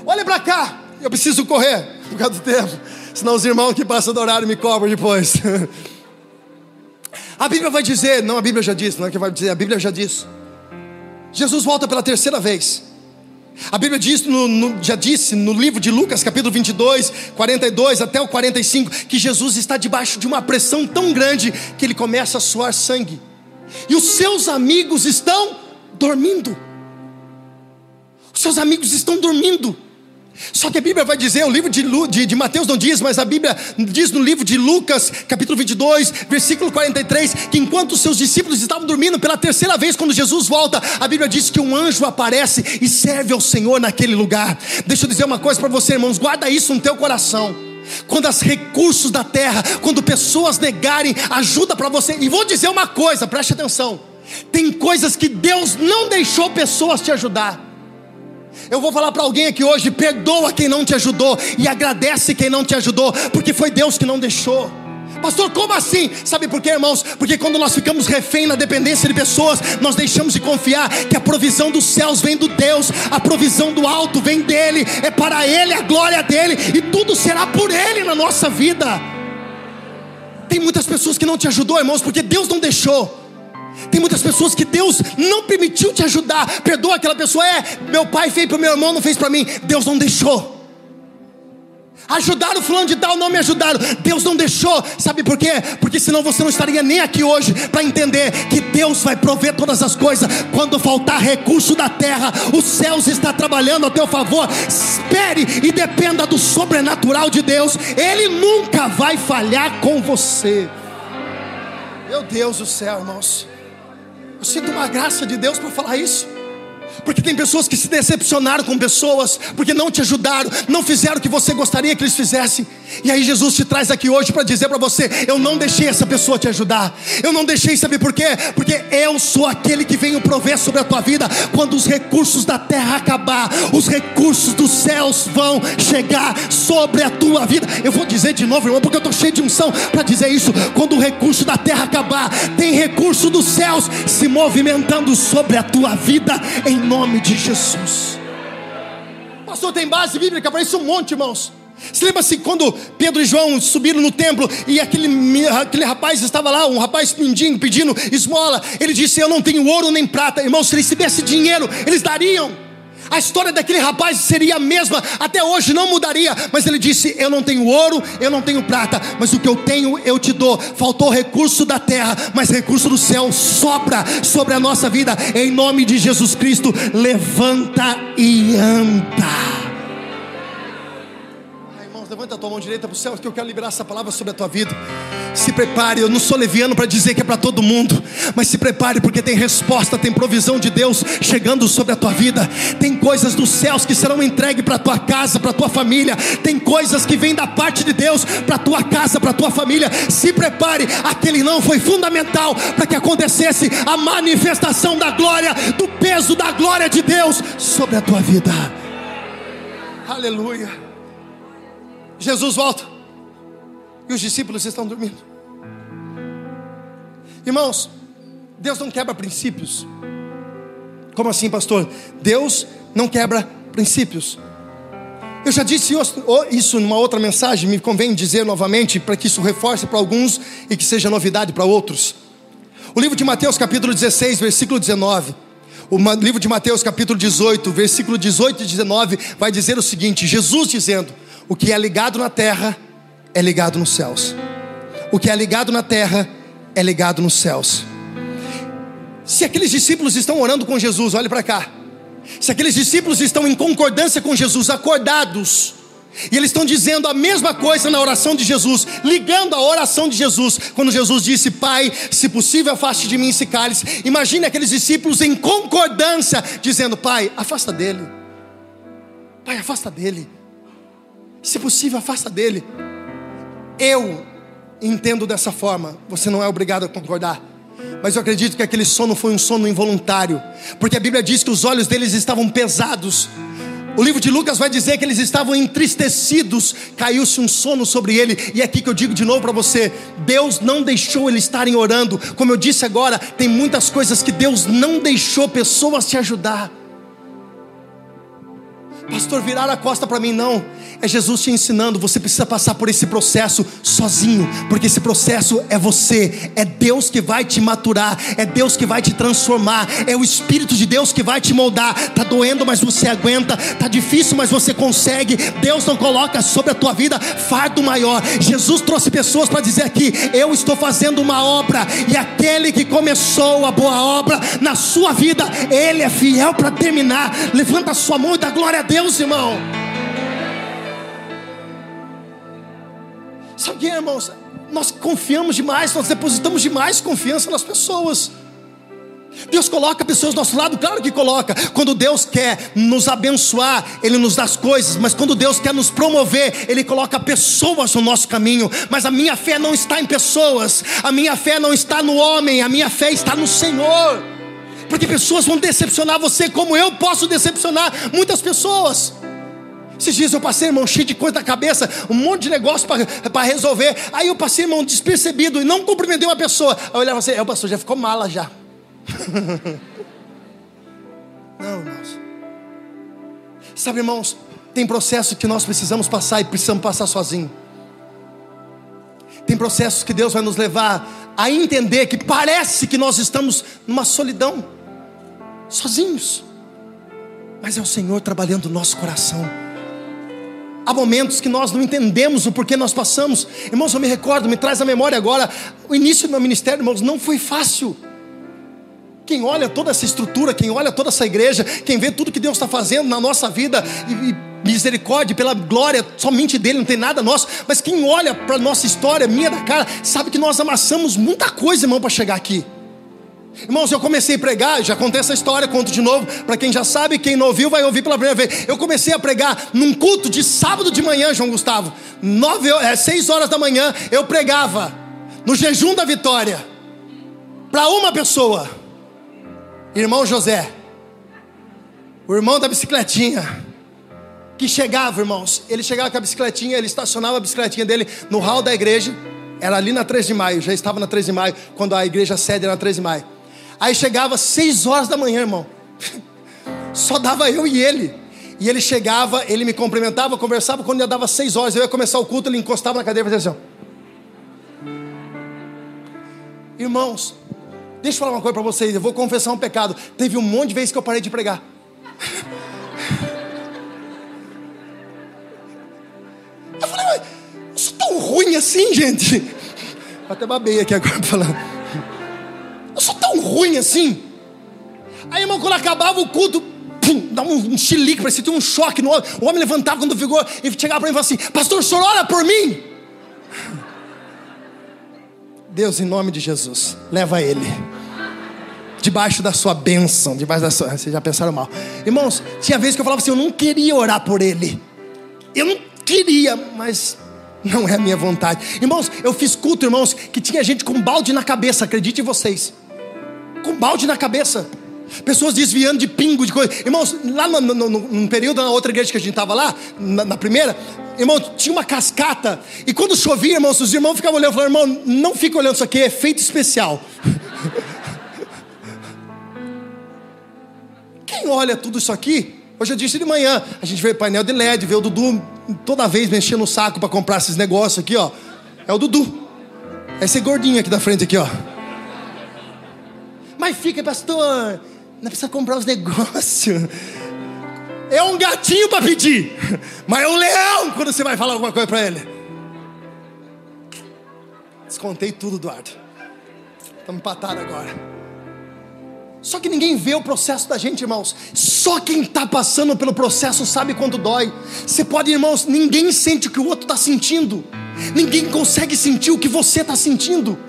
Olha para cá. Eu preciso correr por causa do tempo. Senão os irmãos que passam do horário me cobram depois. A Bíblia vai dizer, não a Bíblia já disse, não é que vai dizer, a Bíblia já disse. Jesus volta pela terceira vez. A Bíblia diz, no, no, já disse no livro de Lucas, capítulo 22, 42 até o 45, que Jesus está debaixo de uma pressão tão grande que ele começa a suar sangue, e os seus amigos estão dormindo. Os seus amigos estão dormindo. Só que a Bíblia vai dizer, o livro de, de, de, Mateus não diz, mas a Bíblia diz no livro de Lucas, capítulo 22, versículo 43, que enquanto seus discípulos estavam dormindo pela terceira vez, quando Jesus volta, a Bíblia diz que um anjo aparece e serve ao Senhor naquele lugar. Deixa eu dizer uma coisa para você, irmãos, guarda isso no teu coração. Quando os recursos da terra, quando pessoas negarem ajuda para você, e vou dizer uma coisa, preste atenção: tem coisas que Deus não deixou pessoas te ajudar. Eu vou falar para alguém aqui hoje: perdoa quem não te ajudou e agradece quem não te ajudou, porque foi Deus que não deixou. Pastor, como assim? Sabe por quê, irmãos? Porque quando nós ficamos refém na dependência de pessoas, nós deixamos de confiar que a provisão dos céus vem do Deus, a provisão do alto vem dele, é para ele a glória dele, e tudo será por ele na nossa vida. Tem muitas pessoas que não te ajudou, irmãos, porque Deus não deixou. Tem muitas pessoas que Deus não permitiu te ajudar. Perdoa aquela pessoa. É, meu pai fez para o meu irmão, não fez para mim. Deus não deixou. Ajudaram o fulano de tal, não me ajudaram. Deus não deixou. Sabe por quê? Porque senão você não estaria nem aqui hoje para entender que Deus vai prover todas as coisas. Quando faltar recurso da terra, os céus está trabalhando a teu favor. Espere e dependa do sobrenatural de Deus. Ele nunca vai falhar com você. Meu Deus do céu, irmãos. Eu sinto uma graça de Deus para falar isso. Porque tem pessoas que se decepcionaram com pessoas, porque não te ajudaram, não fizeram o que você gostaria que eles fizessem. E aí Jesus te traz aqui hoje para dizer para você: eu não deixei essa pessoa te ajudar. Eu não deixei, sabe por quê? Porque eu sou aquele que venho prover sobre a tua vida quando os recursos da terra acabar, os recursos dos céus vão chegar sobre a tua vida. Eu vou dizer de novo, irmão, porque eu estou cheio de unção para dizer isso. Quando o recurso da terra acabar, tem recurso dos céus se movimentando sobre a tua vida em nome de Jesus. Pastor, tem base bíblica para isso um monte, irmãos. Se lembra assim, quando Pedro e João subiram no templo e aquele, aquele rapaz estava lá, um rapaz mendigo pedindo esmola, ele disse: Eu não tenho ouro nem prata, irmãos, se eles tivessem dinheiro, eles dariam. A história daquele rapaz seria a mesma, até hoje não mudaria, mas ele disse: Eu não tenho ouro, eu não tenho prata, mas o que eu tenho eu te dou. Faltou recurso da terra, mas recurso do céu sopra sobre a nossa vida, em nome de Jesus Cristo. Levanta e anda. Levanta a tua mão direita para o céu, que eu quero liberar essa palavra sobre a tua vida. Se prepare, eu não sou leviano para dizer que é para todo mundo, mas se prepare porque tem resposta, tem provisão de Deus chegando sobre a tua vida. Tem coisas dos céus que serão entregues para tua casa, para tua família. Tem coisas que vêm da parte de Deus para tua casa, para tua família. Se prepare, aquele não foi fundamental para que acontecesse a manifestação da glória, do peso da glória de Deus sobre a tua vida. Aleluia. Jesus volta. E os discípulos estão dormindo. Irmãos, Deus não quebra princípios. Como assim, pastor? Deus não quebra princípios. Eu já disse isso numa outra mensagem, me convém dizer novamente, para que isso reforce para alguns e que seja novidade para outros. O livro de Mateus, capítulo 16, versículo 19. O livro de Mateus, capítulo 18, versículo 18 e 19, vai dizer o seguinte: Jesus dizendo: o que é ligado na terra é ligado nos céus. O que é ligado na terra é ligado nos céus. Se aqueles discípulos estão orando com Jesus, olhe para cá. Se aqueles discípulos estão em concordância com Jesus, acordados, e eles estão dizendo a mesma coisa na oração de Jesus, ligando a oração de Jesus, quando Jesus disse: Pai, se possível, afaste de mim esse cálice. Imagine aqueles discípulos em concordância, dizendo: Pai, afasta dele. Pai, afasta dele. Se possível, afasta dele. Eu entendo dessa forma. Você não é obrigado a concordar. Mas eu acredito que aquele sono foi um sono involuntário. Porque a Bíblia diz que os olhos deles estavam pesados. O livro de Lucas vai dizer que eles estavam entristecidos, caiu-se um sono sobre ele, e é aqui que eu digo de novo para você: Deus não deixou eles estarem orando, como eu disse agora, tem muitas coisas que Deus não deixou pessoas te ajudar. Pastor, virar a costa para mim, não. É Jesus te ensinando, você precisa passar por esse processo sozinho, porque esse processo é você, é Deus que vai te maturar, é Deus que vai te transformar, é o Espírito de Deus que vai te moldar. Tá doendo, mas você aguenta, tá difícil, mas você consegue. Deus não coloca sobre a tua vida fardo maior. Jesus trouxe pessoas para dizer aqui: eu estou fazendo uma obra, e aquele que começou a boa obra na sua vida, ele é fiel para terminar. Levanta a sua mão e dá glória a Deus, irmão. Sabe que, irmãos? Nós confiamos demais, nós depositamos demais confiança nas pessoas. Deus coloca pessoas do nosso lado, claro que coloca. Quando Deus quer nos abençoar, Ele nos dá as coisas, mas quando Deus quer nos promover, Ele coloca pessoas no nosso caminho. Mas a minha fé não está em pessoas, a minha fé não está no homem, a minha fé está no Senhor. Porque pessoas vão decepcionar você, como eu posso decepcionar muitas pessoas. Esses dias eu passei, irmão, cheio de coisa na cabeça, um monte de negócio para resolver. Aí eu passei, irmão, despercebido e não cumprimentei uma pessoa. Aí eu olhava assim, é, o pastor já ficou mala já. não, irmãos. Sabe, irmãos, tem processo que nós precisamos passar e precisamos passar sozinho. Tem processos que Deus vai nos levar a entender que parece que nós estamos numa solidão, sozinhos. Mas é o Senhor trabalhando no nosso coração Há momentos que nós não entendemos o porquê nós passamos. Irmãos, eu me recordo, me traz a memória agora. O início do meu ministério, irmãos, não foi fácil. Quem olha toda essa estrutura, quem olha toda essa igreja, quem vê tudo que Deus está fazendo na nossa vida, e, e misericórdia, pela glória somente dele, não tem nada nosso. Mas quem olha para a nossa história, minha da cara, sabe que nós amassamos muita coisa, irmão, para chegar aqui. Irmãos, eu comecei a pregar, já contei essa história, conto de novo, para quem já sabe, quem não ouviu vai ouvir pela primeira vez. Eu comecei a pregar num culto de sábado de manhã, João Gustavo, nove, é, seis horas da manhã, eu pregava no jejum da vitória, para uma pessoa, irmão José, o irmão da bicicletinha, que chegava, irmãos, ele chegava com a bicicletinha, ele estacionava a bicicletinha dele no hall da igreja, era ali na 13 de maio, já estava na 13 de maio, quando a igreja era na 13 de maio. Aí chegava seis horas da manhã, irmão. Só dava eu e ele. E ele chegava, ele me cumprimentava, conversava. Quando já dava seis horas, eu ia começar o culto, ele encostava na cadeira e fazia assim: Irmãos, deixa eu falar uma coisa para vocês. Eu vou confessar um pecado. Teve um monte de vezes que eu parei de pregar. Eu falei, mas eu sou tão ruim assim, gente. Até babei aqui agora falando. Ruim assim. Aí, irmão, quando acabava o culto, pum, dá um, um chilique, parecia ter um choque no homem. O homem levantava quando ficou e chegava para mim e falava assim: Pastor, o senhor ora por mim? Deus, em nome de Jesus, leva ele. Debaixo da sua bênção, debaixo da sua. Vocês já pensaram mal. Irmãos, tinha vezes que eu falava assim: eu não queria orar por ele. Eu não queria, mas não é a minha vontade. Irmãos, eu fiz culto, irmãos, que tinha gente com balde na cabeça, acredite em vocês. Com balde na cabeça. Pessoas desviando de pingo, de coisa. Irmãos, lá no, no, no, num período, na outra igreja que a gente estava lá, na, na primeira, irmão, tinha uma cascata. E quando chovia, irmãos, os irmãos ficavam olhando e falaram, irmão, não fica olhando isso aqui, é efeito especial. Quem olha tudo isso aqui? Hoje eu disse de manhã, a gente vê painel de LED, vê o Dudu toda vez mexendo o saco para comprar esses negócios aqui, ó. É o Dudu. É esse gordinho aqui da frente aqui, ó. Mas fica, pastor, não precisa comprar os negócios. É um gatinho para pedir, mas é um leão quando você vai falar alguma coisa para ele. Descontei tudo, Eduardo. Estamos empatados agora. Só que ninguém vê o processo da gente, irmãos. Só quem está passando pelo processo sabe quando dói. Você pode, irmãos, ninguém sente o que o outro está sentindo. Ninguém consegue sentir o que você está sentindo.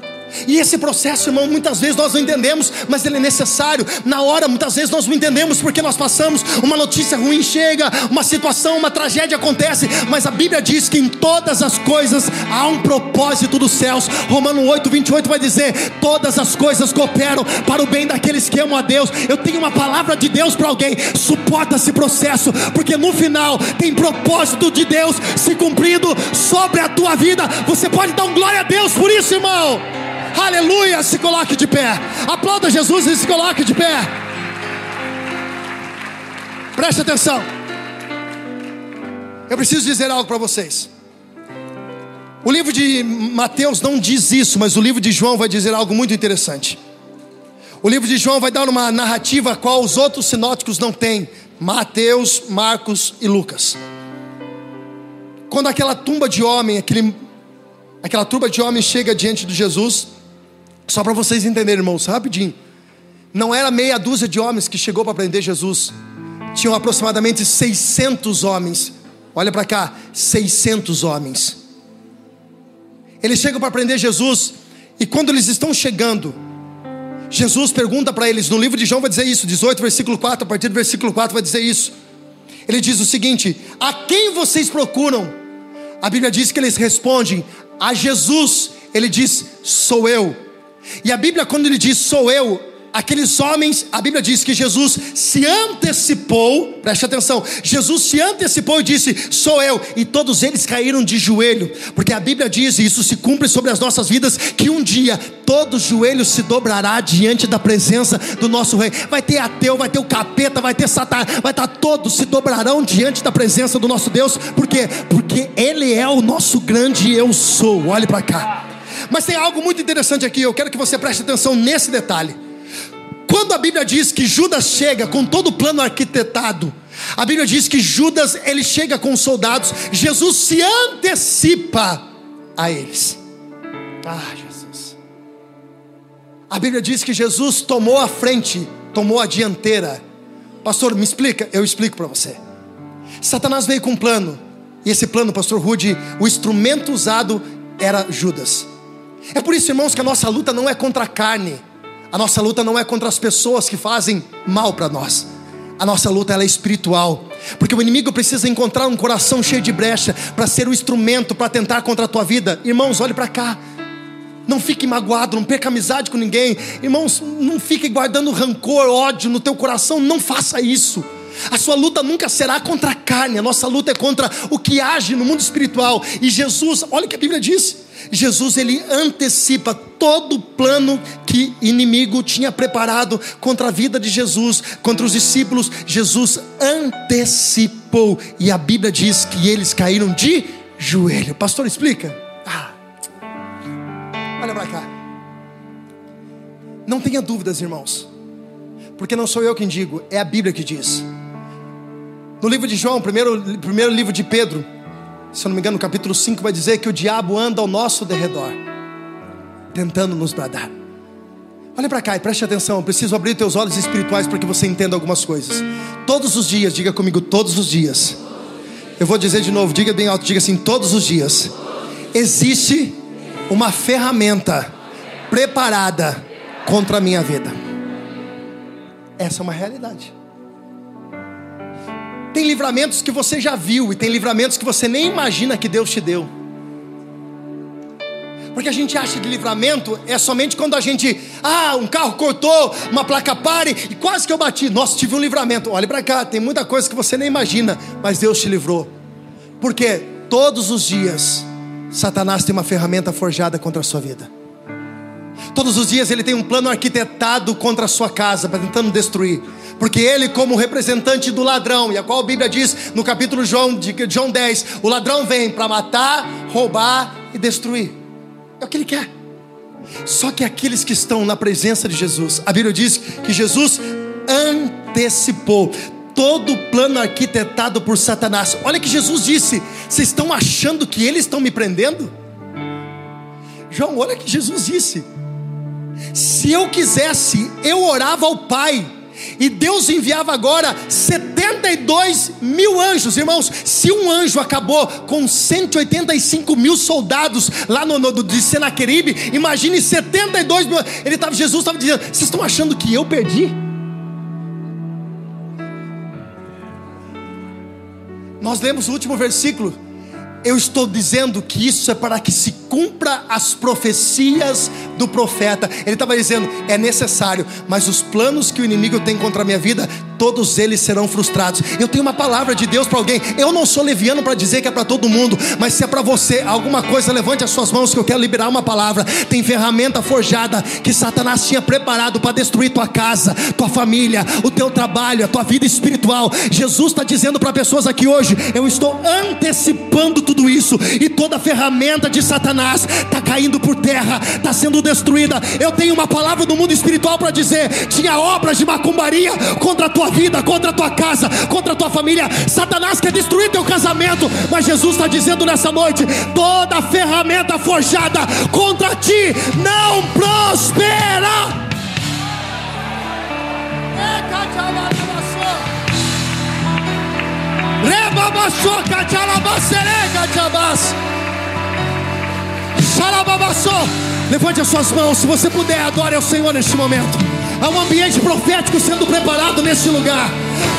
E esse processo, irmão, muitas vezes nós não entendemos, mas ele é necessário. Na hora, muitas vezes nós não entendemos porque nós passamos, uma notícia ruim chega, uma situação, uma tragédia acontece, mas a Bíblia diz que em todas as coisas há um propósito dos céus. Romano 8, 28 vai dizer: todas as coisas cooperam para o bem daqueles que amam a Deus. Eu tenho uma palavra de Deus para alguém, suporta esse processo, porque no final tem propósito de Deus se cumprindo sobre a tua vida. Você pode dar um glória a Deus por isso, irmão. Aleluia, se coloque de pé. Aplauda Jesus e se coloque de pé. Preste atenção. Eu preciso dizer algo para vocês. O livro de Mateus não diz isso, mas o livro de João vai dizer algo muito interessante. O livro de João vai dar uma narrativa a qual os outros sinóticos não têm: Mateus, Marcos e Lucas. Quando aquela tumba de homem, aquele, aquela tumba de homem chega diante de Jesus, só para vocês entenderem, irmãos, rapidinho. Não era meia dúzia de homens que chegou para prender Jesus. Tinham aproximadamente 600 homens. Olha para cá, 600 homens. Eles chegam para prender Jesus e quando eles estão chegando, Jesus pergunta para eles, no livro de João vai dizer isso, 18, versículo 4, a partir do versículo 4 vai dizer isso. Ele diz o seguinte: A quem vocês procuram? A Bíblia diz que eles respondem a Jesus. Ele diz: Sou eu. E a Bíblia, quando ele diz sou eu, aqueles homens, a Bíblia diz que Jesus se antecipou, preste atenção, Jesus se antecipou e disse: Sou eu, e todos eles caíram de joelho, porque a Bíblia diz, e isso se cumpre sobre as nossas vidas, que um dia todo joelho se dobrará diante da presença do nosso Rei. Vai ter ateu, vai ter o capeta, vai ter Satanás, vai estar todos se dobrarão diante da presença do nosso Deus, por quê? Porque Ele é o nosso grande eu sou, olhe para cá. Mas tem algo muito interessante aqui, eu quero que você preste atenção nesse detalhe. Quando a Bíblia diz que Judas chega com todo o plano arquitetado, a Bíblia diz que Judas ele chega com os soldados, Jesus se antecipa a eles. Ah, Jesus. A Bíblia diz que Jesus tomou a frente, tomou a dianteira. Pastor, me explica? Eu explico para você. Satanás veio com um plano, e esse plano, pastor Rude, o instrumento usado era Judas. É por isso, irmãos, que a nossa luta não é contra a carne, a nossa luta não é contra as pessoas que fazem mal para nós. A nossa luta ela é espiritual, porque o inimigo precisa encontrar um coração cheio de brecha para ser o instrumento para tentar contra a tua vida. Irmãos, olhe para cá. Não fique magoado, não perca amizade com ninguém. Irmãos, não fique guardando rancor, ódio no teu coração, não faça isso. A sua luta nunca será contra a carne, a nossa luta é contra o que age no mundo espiritual. E Jesus, olha o que a Bíblia diz: Jesus ele antecipa todo o plano que inimigo tinha preparado contra a vida de Jesus, contra os discípulos. Jesus antecipou e a Bíblia diz que eles caíram de joelho. Pastor, explica. Ah. Olha para cá. Não tenha dúvidas, irmãos, porque não sou eu quem digo, é a Bíblia que diz. No livro de João, primeiro, primeiro livro de Pedro, se eu não me engano, no capítulo 5 vai dizer que o diabo anda ao nosso derredor, tentando nos bradar. Olha para cá e preste atenção, eu preciso abrir teus olhos espirituais para que você entenda algumas coisas. Todos os dias, diga comigo, todos os dias. Eu vou dizer de novo, diga bem alto, diga assim, todos os dias. Existe uma ferramenta preparada contra a minha vida. Essa é uma realidade. Tem livramentos que você já viu e tem livramentos que você nem imagina que Deus te deu. Porque a gente acha que livramento é somente quando a gente, ah, um carro cortou, uma placa pare e quase que eu bati. Nossa, tive um livramento. Olha para cá, tem muita coisa que você nem imagina, mas Deus te livrou. Porque todos os dias Satanás tem uma ferramenta forjada contra a sua vida. Todos os dias ele tem um plano arquitetado contra a sua casa, tentando destruir. Porque ele, como representante do ladrão, e a qual a Bíblia diz no capítulo João, de João 10, o ladrão vem para matar, roubar e destruir. É o que ele quer. Só que aqueles que estão na presença de Jesus, a Bíblia diz que Jesus antecipou todo o plano arquitetado por Satanás. Olha que Jesus disse: Vocês estão achando que eles estão me prendendo? João, olha que Jesus disse: Se eu quisesse, eu orava ao Pai. E Deus enviava agora 72 mil anjos, irmãos. Se um anjo acabou com 185 mil soldados lá no, no de Senaqueribe, imagine 72 mil. Ele tava, Jesus estava dizendo: Vocês estão achando que eu perdi? Nós lemos o último versículo. Eu estou dizendo que isso é para que se cumpra as profecias do profeta. Ele estava dizendo: é necessário, mas os planos que o inimigo tem contra a minha vida, todos eles serão frustrados. Eu tenho uma palavra de Deus para alguém. Eu não sou leviano para dizer que é para todo mundo, mas se é para você alguma coisa, levante as suas mãos que eu quero liberar uma palavra. Tem ferramenta forjada que Satanás tinha preparado para destruir tua casa, tua família, o teu trabalho, a tua vida espiritual. Jesus está dizendo para pessoas aqui hoje: eu estou antecipando tudo isso e toda ferramenta de Satanás está caindo por terra, está sendo destruída. Eu tenho uma palavra do mundo espiritual para dizer: tinha obras de macumbaria contra a tua vida, contra a tua casa, contra a tua família. Satanás quer destruir teu casamento, mas Jesus está dizendo nessa noite: toda ferramenta forjada contra ti não prospera. Levante as suas mãos, se você puder, adore ao Senhor neste momento. Há um ambiente profético sendo preparado neste lugar.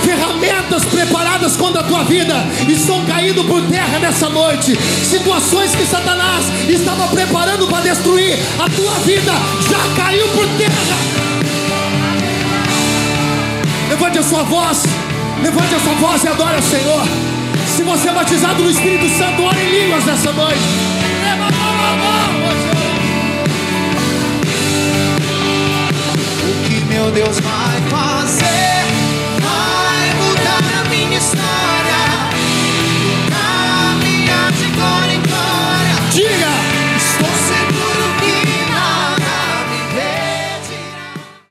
Ferramentas preparadas contra a tua vida estão caindo por terra nessa noite. Situações que Satanás estava preparando para destruir a tua vida já caiu por terra. Levante a sua voz, levante a sua voz e adore ao Senhor. Se você é batizado no Espírito Santo, ore em línguas nessa noite. meu Deus vai vai.